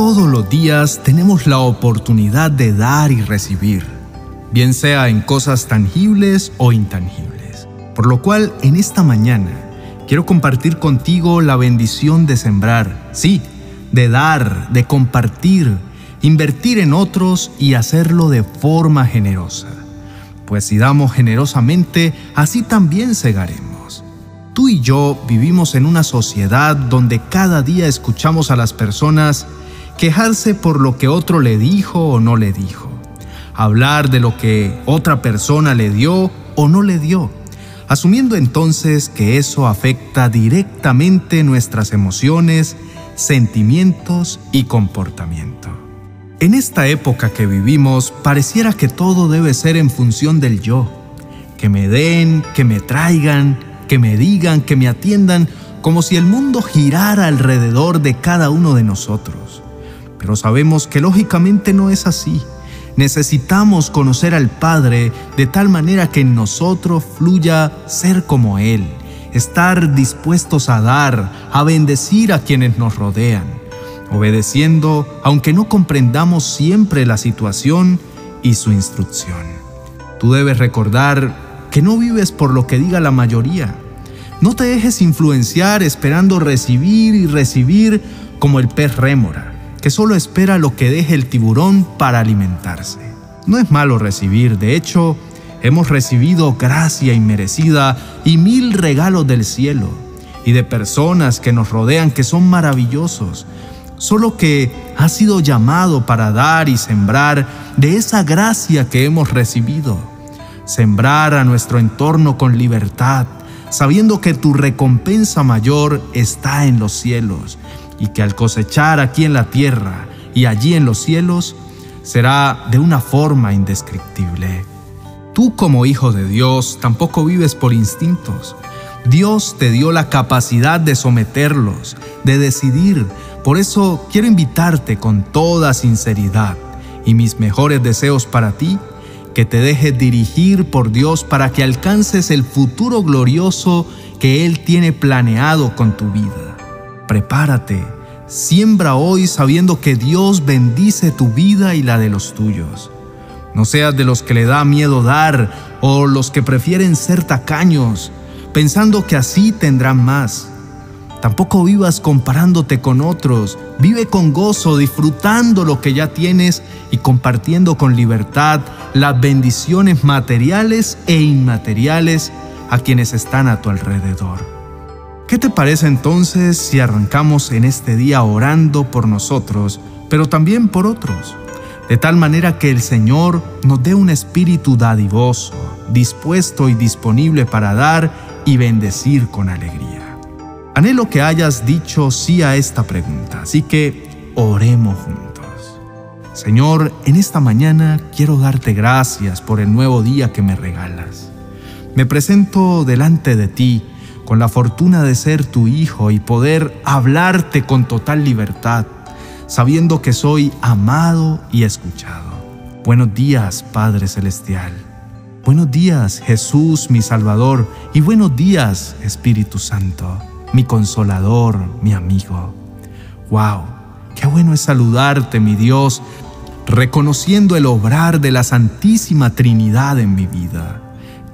Todos los días tenemos la oportunidad de dar y recibir, bien sea en cosas tangibles o intangibles. Por lo cual, en esta mañana, quiero compartir contigo la bendición de sembrar, sí, de dar, de compartir, invertir en otros y hacerlo de forma generosa. Pues si damos generosamente, así también segaremos. Tú y yo vivimos en una sociedad donde cada día escuchamos a las personas quejarse por lo que otro le dijo o no le dijo, hablar de lo que otra persona le dio o no le dio, asumiendo entonces que eso afecta directamente nuestras emociones, sentimientos y comportamiento. En esta época que vivimos, pareciera que todo debe ser en función del yo, que me den, que me traigan, que me digan, que me atiendan, como si el mundo girara alrededor de cada uno de nosotros. Pero sabemos que lógicamente no es así. Necesitamos conocer al Padre de tal manera que en nosotros fluya ser como Él, estar dispuestos a dar, a bendecir a quienes nos rodean, obedeciendo aunque no comprendamos siempre la situación y su instrucción. Tú debes recordar que no vives por lo que diga la mayoría. No te dejes influenciar esperando recibir y recibir como el pez rémora que solo espera lo que deje el tiburón para alimentarse. No es malo recibir, de hecho, hemos recibido gracia inmerecida y mil regalos del cielo y de personas que nos rodean que son maravillosos, solo que ha sido llamado para dar y sembrar de esa gracia que hemos recibido. Sembrar a nuestro entorno con libertad, sabiendo que tu recompensa mayor está en los cielos y que al cosechar aquí en la tierra y allí en los cielos, será de una forma indescriptible. Tú como hijo de Dios tampoco vives por instintos. Dios te dio la capacidad de someterlos, de decidir. Por eso quiero invitarte con toda sinceridad y mis mejores deseos para ti, que te dejes dirigir por Dios para que alcances el futuro glorioso que Él tiene planeado con tu vida prepárate, siembra hoy sabiendo que Dios bendice tu vida y la de los tuyos. No seas de los que le da miedo dar o los que prefieren ser tacaños, pensando que así tendrán más. Tampoco vivas comparándote con otros, vive con gozo, disfrutando lo que ya tienes y compartiendo con libertad las bendiciones materiales e inmateriales a quienes están a tu alrededor. ¿Qué te parece entonces si arrancamos en este día orando por nosotros, pero también por otros? De tal manera que el Señor nos dé un espíritu dadivoso, dispuesto y disponible para dar y bendecir con alegría. Anhelo que hayas dicho sí a esta pregunta, así que oremos juntos. Señor, en esta mañana quiero darte gracias por el nuevo día que me regalas. Me presento delante de ti con la fortuna de ser tu hijo y poder hablarte con total libertad, sabiendo que soy amado y escuchado. Buenos días, Padre Celestial. Buenos días, Jesús, mi Salvador, y buenos días, Espíritu Santo, mi consolador, mi amigo. ¡Wow! Qué bueno es saludarte, mi Dios, reconociendo el obrar de la Santísima Trinidad en mi vida.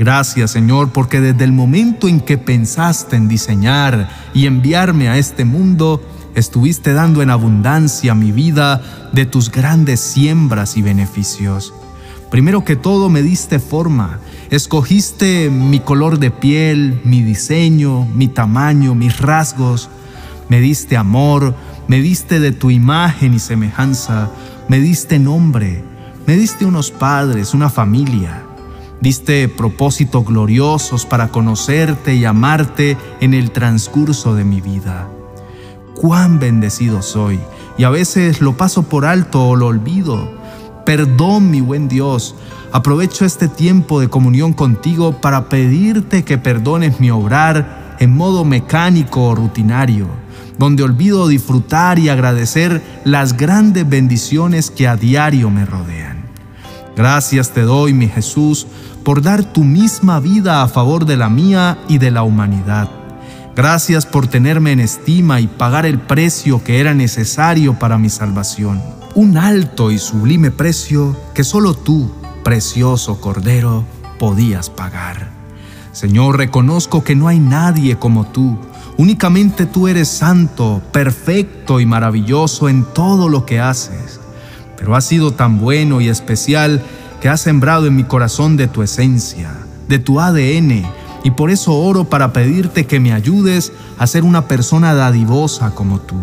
Gracias Señor porque desde el momento en que pensaste en diseñar y enviarme a este mundo, estuviste dando en abundancia mi vida de tus grandes siembras y beneficios. Primero que todo me diste forma, escogiste mi color de piel, mi diseño, mi tamaño, mis rasgos. Me diste amor, me diste de tu imagen y semejanza, me diste nombre, me diste unos padres, una familia. Diste propósitos gloriosos para conocerte y amarte en el transcurso de mi vida. Cuán bendecido soy y a veces lo paso por alto o lo olvido. Perdón, mi buen Dios. Aprovecho este tiempo de comunión contigo para pedirte que perdones mi obrar en modo mecánico o rutinario, donde olvido disfrutar y agradecer las grandes bendiciones que a diario me rodean. Gracias te doy, mi Jesús, por dar tu misma vida a favor de la mía y de la humanidad. Gracias por tenerme en estima y pagar el precio que era necesario para mi salvación. Un alto y sublime precio que solo tú, precioso Cordero, podías pagar. Señor, reconozco que no hay nadie como tú. Únicamente tú eres santo, perfecto y maravilloso en todo lo que haces. Pero has sido tan bueno y especial que has sembrado en mi corazón de tu esencia, de tu ADN, y por eso oro para pedirte que me ayudes a ser una persona dadivosa como tú.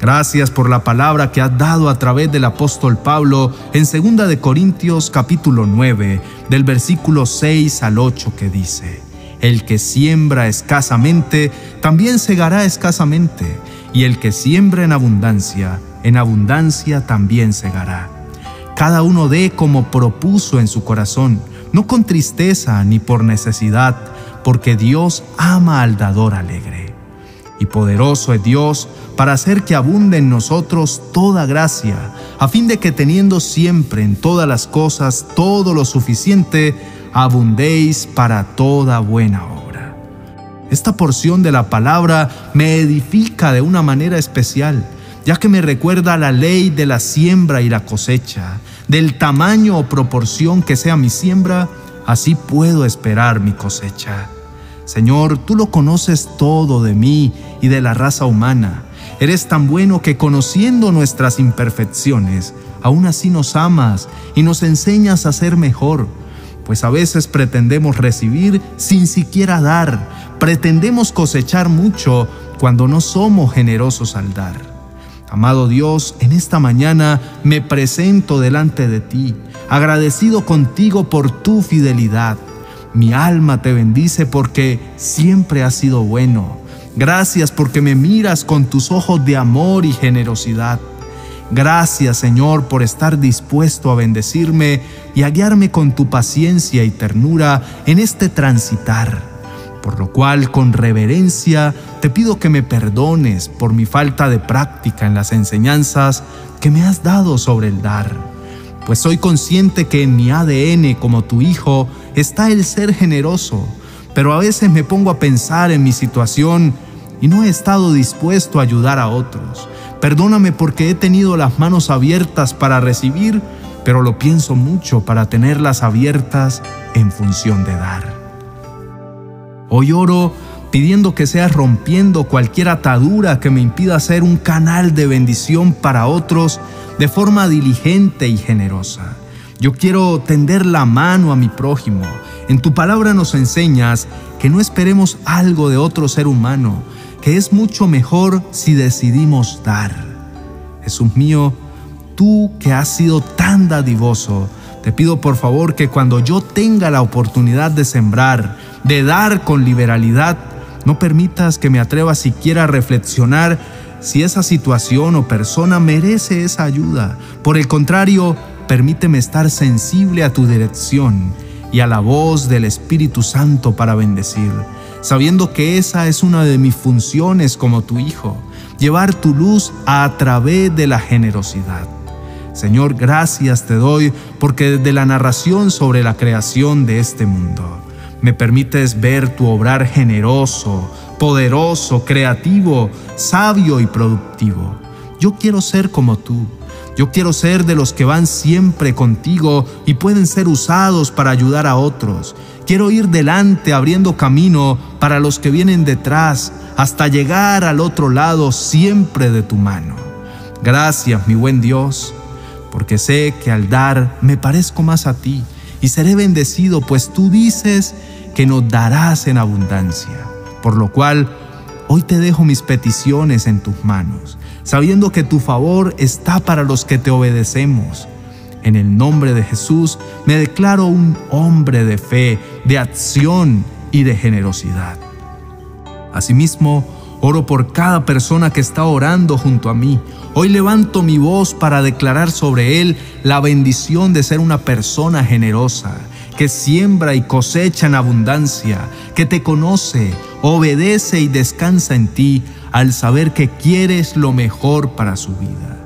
Gracias por la palabra que has dado a través del apóstol Pablo en 2 de Corintios capítulo 9, del versículo 6 al 8 que dice: El que siembra escasamente también segará escasamente, y el que siembra en abundancia, en abundancia también segará. Cada uno dé como propuso en su corazón, no con tristeza ni por necesidad, porque Dios ama al dador alegre. Y poderoso es Dios para hacer que abunde en nosotros toda gracia, a fin de que teniendo siempre en todas las cosas todo lo suficiente, abundéis para toda buena obra. Esta porción de la palabra me edifica de una manera especial, ya que me recuerda la ley de la siembra y la cosecha, del tamaño o proporción que sea mi siembra, así puedo esperar mi cosecha. Señor, tú lo conoces todo de mí y de la raza humana. Eres tan bueno que conociendo nuestras imperfecciones, aún así nos amas y nos enseñas a ser mejor, pues a veces pretendemos recibir sin siquiera dar, pretendemos cosechar mucho cuando no somos generosos al dar. Amado Dios, en esta mañana me presento delante de ti, agradecido contigo por tu fidelidad. Mi alma te bendice porque siempre has sido bueno Gracias porque me miras con tus ojos de amor y generosidad. Gracias Señor por estar dispuesto a bendecirme y a guiarme con tu paciencia y ternura en este transitar. Por lo cual con reverencia te pido que me perdones por mi falta de práctica en las enseñanzas que me has dado sobre el dar. Pues soy consciente que en mi ADN como tu hijo está el ser generoso, pero a veces me pongo a pensar en mi situación y no he estado dispuesto a ayudar a otros. Perdóname porque he tenido las manos abiertas para recibir, pero lo pienso mucho para tenerlas abiertas en función de dar. Hoy oro pidiendo que seas rompiendo cualquier atadura que me impida ser un canal de bendición para otros de forma diligente y generosa. Yo quiero tender la mano a mi prójimo. En tu palabra nos enseñas que no esperemos algo de otro ser humano, es mucho mejor si decidimos dar. Jesús mío, tú que has sido tan dadivoso, te pido por favor que cuando yo tenga la oportunidad de sembrar, de dar con liberalidad, no permitas que me atreva siquiera a reflexionar si esa situación o persona merece esa ayuda. Por el contrario, permíteme estar sensible a tu dirección y a la voz del Espíritu Santo para bendecir sabiendo que esa es una de mis funciones como tu Hijo, llevar tu luz a través de la generosidad. Señor, gracias te doy porque desde la narración sobre la creación de este mundo, me permites ver tu obrar generoso, poderoso, creativo, sabio y productivo. Yo quiero ser como tú. Yo quiero ser de los que van siempre contigo y pueden ser usados para ayudar a otros. Quiero ir delante abriendo camino para los que vienen detrás hasta llegar al otro lado siempre de tu mano. Gracias, mi buen Dios, porque sé que al dar me parezco más a ti y seré bendecido, pues tú dices que nos darás en abundancia. Por lo cual, hoy te dejo mis peticiones en tus manos, sabiendo que tu favor está para los que te obedecemos en el nombre de Jesús me declaro un hombre de fe, de acción y de generosidad. Asimismo, oro por cada persona que está orando junto a mí. Hoy levanto mi voz para declarar sobre él la bendición de ser una persona generosa, que siembra y cosecha en abundancia, que te conoce, obedece y descansa en ti al saber que quieres lo mejor para su vida.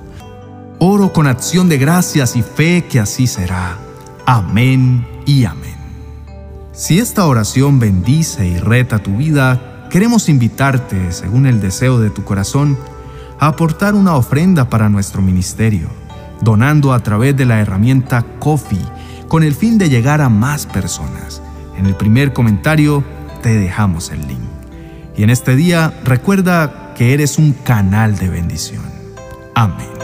Oro con acción de gracias y fe que así será. Amén y amén. Si esta oración bendice y reta tu vida, queremos invitarte, según el deseo de tu corazón, a aportar una ofrenda para nuestro ministerio, donando a través de la herramienta Coffee, con el fin de llegar a más personas. En el primer comentario te dejamos el link. Y en este día recuerda que eres un canal de bendición. Amén.